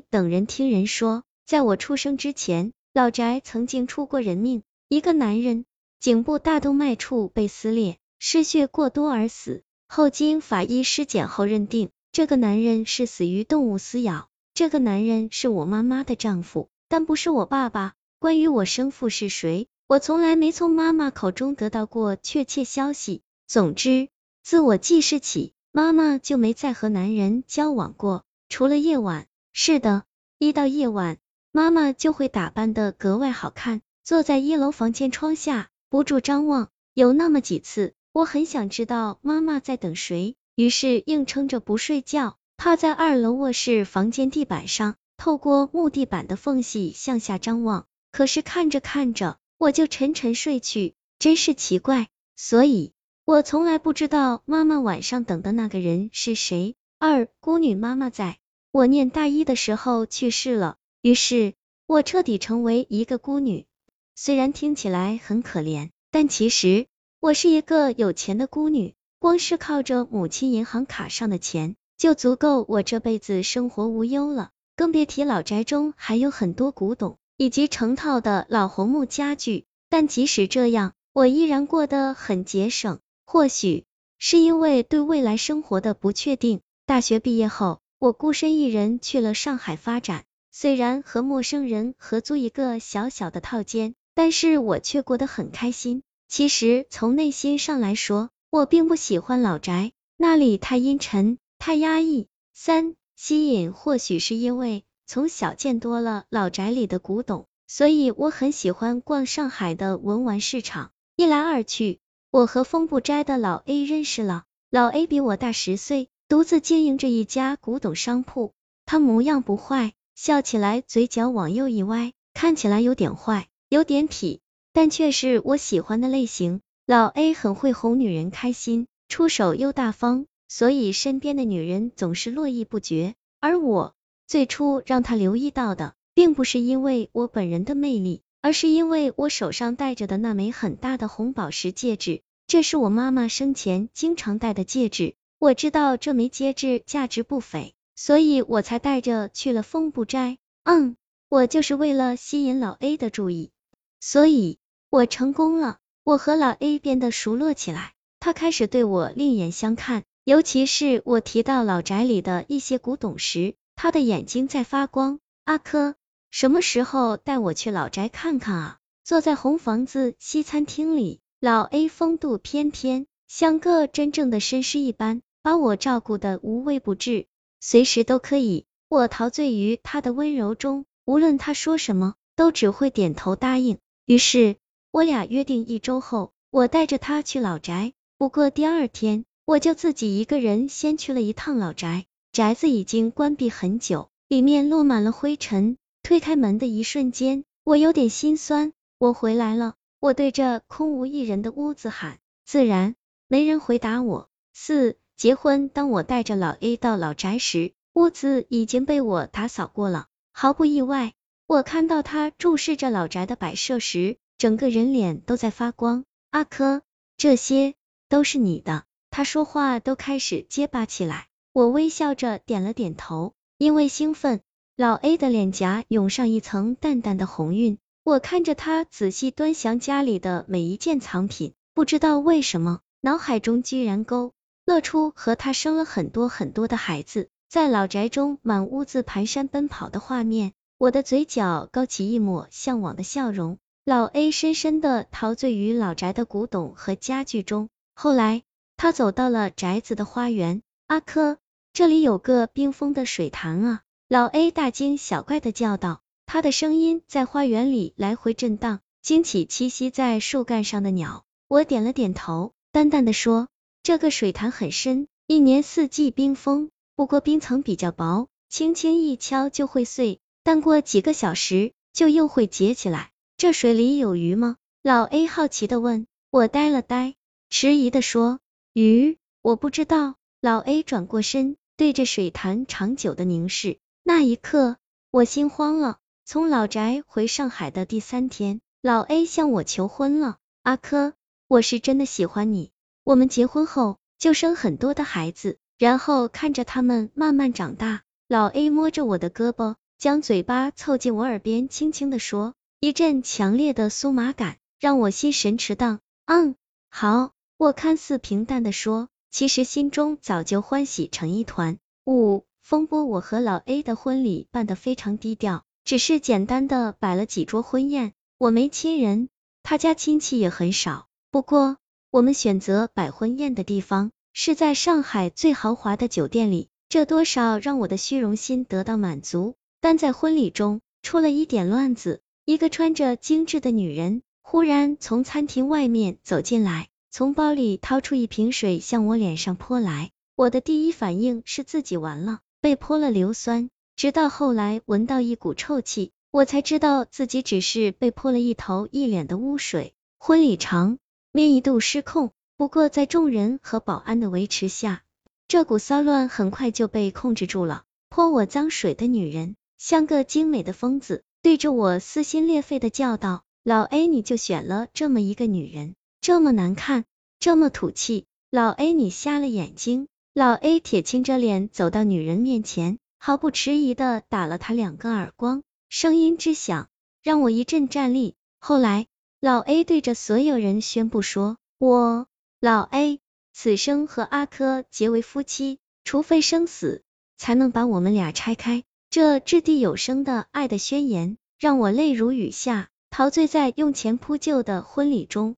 等人听人说，在我出生之前，老宅曾经出过人命，一个男人颈部大动脉处被撕裂，失血过多而死。后经法医尸检后认定，这个男人是死于动物撕咬。这个男人是我妈妈的丈夫，但不是我爸爸。关于我生父是谁，我从来没从妈妈口中得到过确切消息。总之，自我记事起，妈妈就没再和男人交往过，除了夜晚。是的，一到夜晚，妈妈就会打扮的格外好看，坐在一楼房间窗下，不住张望。有那么几次，我很想知道妈妈在等谁，于是硬撑着不睡觉。趴在二楼卧室房间地板上，透过木地板的缝隙向下张望。可是看着看着，我就沉沉睡去，真是奇怪。所以，我从来不知道妈妈晚上等的那个人是谁。二孤女妈妈在我念大一的时候去世了，于是我彻底成为一个孤女。虽然听起来很可怜，但其实我是一个有钱的孤女，光是靠着母亲银行卡上的钱。就足够我这辈子生活无忧了，更别提老宅中还有很多古董以及成套的老红木家具。但即使这样，我依然过得很节省。或许是因为对未来生活的不确定，大学毕业后，我孤身一人去了上海发展。虽然和陌生人合租一个小小的套间，但是我却过得很开心。其实从内心上来说，我并不喜欢老宅，那里太阴沉。太压抑。三吸引，或许是因为从小见多了老宅里的古董，所以我很喜欢逛上海的文玩市场。一来二去，我和风不斋的老 A 认识了。老 A 比我大十岁，独自经营着一家古董商铺。他模样不坏，笑起来嘴角往右一歪，看起来有点坏，有点痞，但却是我喜欢的类型。老 A 很会哄女人开心，出手又大方。所以身边的女人总是络绎不绝，而我最初让他留意到的，并不是因为我本人的魅力，而是因为我手上戴着的那枚很大的红宝石戒指，这是我妈妈生前经常戴的戒指。我知道这枚戒指价值不菲，所以我才带着去了风不斋。嗯，我就是为了吸引老 A 的注意，所以我成功了。我和老 A 变得熟络起来，他开始对我另眼相看。尤其是我提到老宅里的一些古董时，他的眼睛在发光。阿珂，什么时候带我去老宅看看啊？坐在红房子西餐厅里，老 A 风度翩翩，像个真正的绅士一般，把我照顾的无微不至，随时都可以。我陶醉于他的温柔中，无论他说什么，都只会点头答应。于是，我俩约定一周后，我带着他去老宅。不过第二天。我就自己一个人先去了一趟老宅，宅子已经关闭很久，里面落满了灰尘。推开门的一瞬间，我有点心酸。我回来了，我对着空无一人的屋子喊，自然没人回答我。四结婚，当我带着老 A 到老宅时，屋子已经被我打扫过了。毫不意外，我看到他注视着老宅的摆设时，整个人脸都在发光。阿珂，这些都是你的。他说话都开始结巴起来，我微笑着点了点头，因为兴奋，老 A 的脸颊涌上一层淡淡的红晕。我看着他仔细端详家里的每一件藏品，不知道为什么，脑海中居然勾勒出和他生了很多很多的孩子，在老宅中满屋子蹒跚奔跑的画面，我的嘴角勾起一抹向往的笑容。老 A 深深的陶醉于老宅的古董和家具中，后来。他走到了宅子的花园，阿珂，这里有个冰封的水潭啊！老 A 大惊小怪的叫道，他的声音在花园里来回震荡，惊起栖息在树干上的鸟。我点了点头，淡淡的说，这个水潭很深，一年四季冰封，不过冰层比较薄，轻轻一敲就会碎，但过几个小时就又会结起来。这水里有鱼吗？老 A 好奇的问。我呆了呆，迟疑的说。鱼，我不知道。老 A 转过身，对着水潭长久的凝视。那一刻，我心慌了。从老宅回上海的第三天，老 A 向我求婚了。阿珂，我是真的喜欢你。我们结婚后就生很多的孩子，然后看着他们慢慢长大。老 A 摸着我的胳膊，将嘴巴凑近我耳边，轻轻的说。一阵强烈的酥麻感让我心神驰荡。嗯，好。我看似平淡的说，其实心中早就欢喜成一团。五，风波，我和老 A 的婚礼办得非常低调，只是简单的摆了几桌婚宴。我没亲人，他家亲戚也很少。不过，我们选择摆婚宴的地方是在上海最豪华的酒店里，这多少让我的虚荣心得到满足。但在婚礼中出了一点乱子。一个穿着精致的女人忽然从餐厅外面走进来，从包里掏出一瓶水向我脸上泼来。我的第一反应是自己完了，被泼了硫酸。直到后来闻到一股臭气，我才知道自己只是被泼了一头一脸的污水。婚礼场面一度失控，不过在众人和保安的维持下，这股骚乱很快就被控制住了。泼我脏水的女人像个精美的疯子。对着我撕心裂肺的叫道：“老 A，你就选了这么一个女人，这么难看，这么土气，老 A，你瞎了眼睛！”老 A 铁青着脸走到女人面前，毫不迟疑的打了她两个耳光，声音之响，让我一阵战栗。后来，老 A 对着所有人宣布说：“我老 A 此生和阿珂结为夫妻，除非生死，才能把我们俩拆开。”这掷地有声的爱的宣言，让我泪如雨下，陶醉在用钱铺就的婚礼中。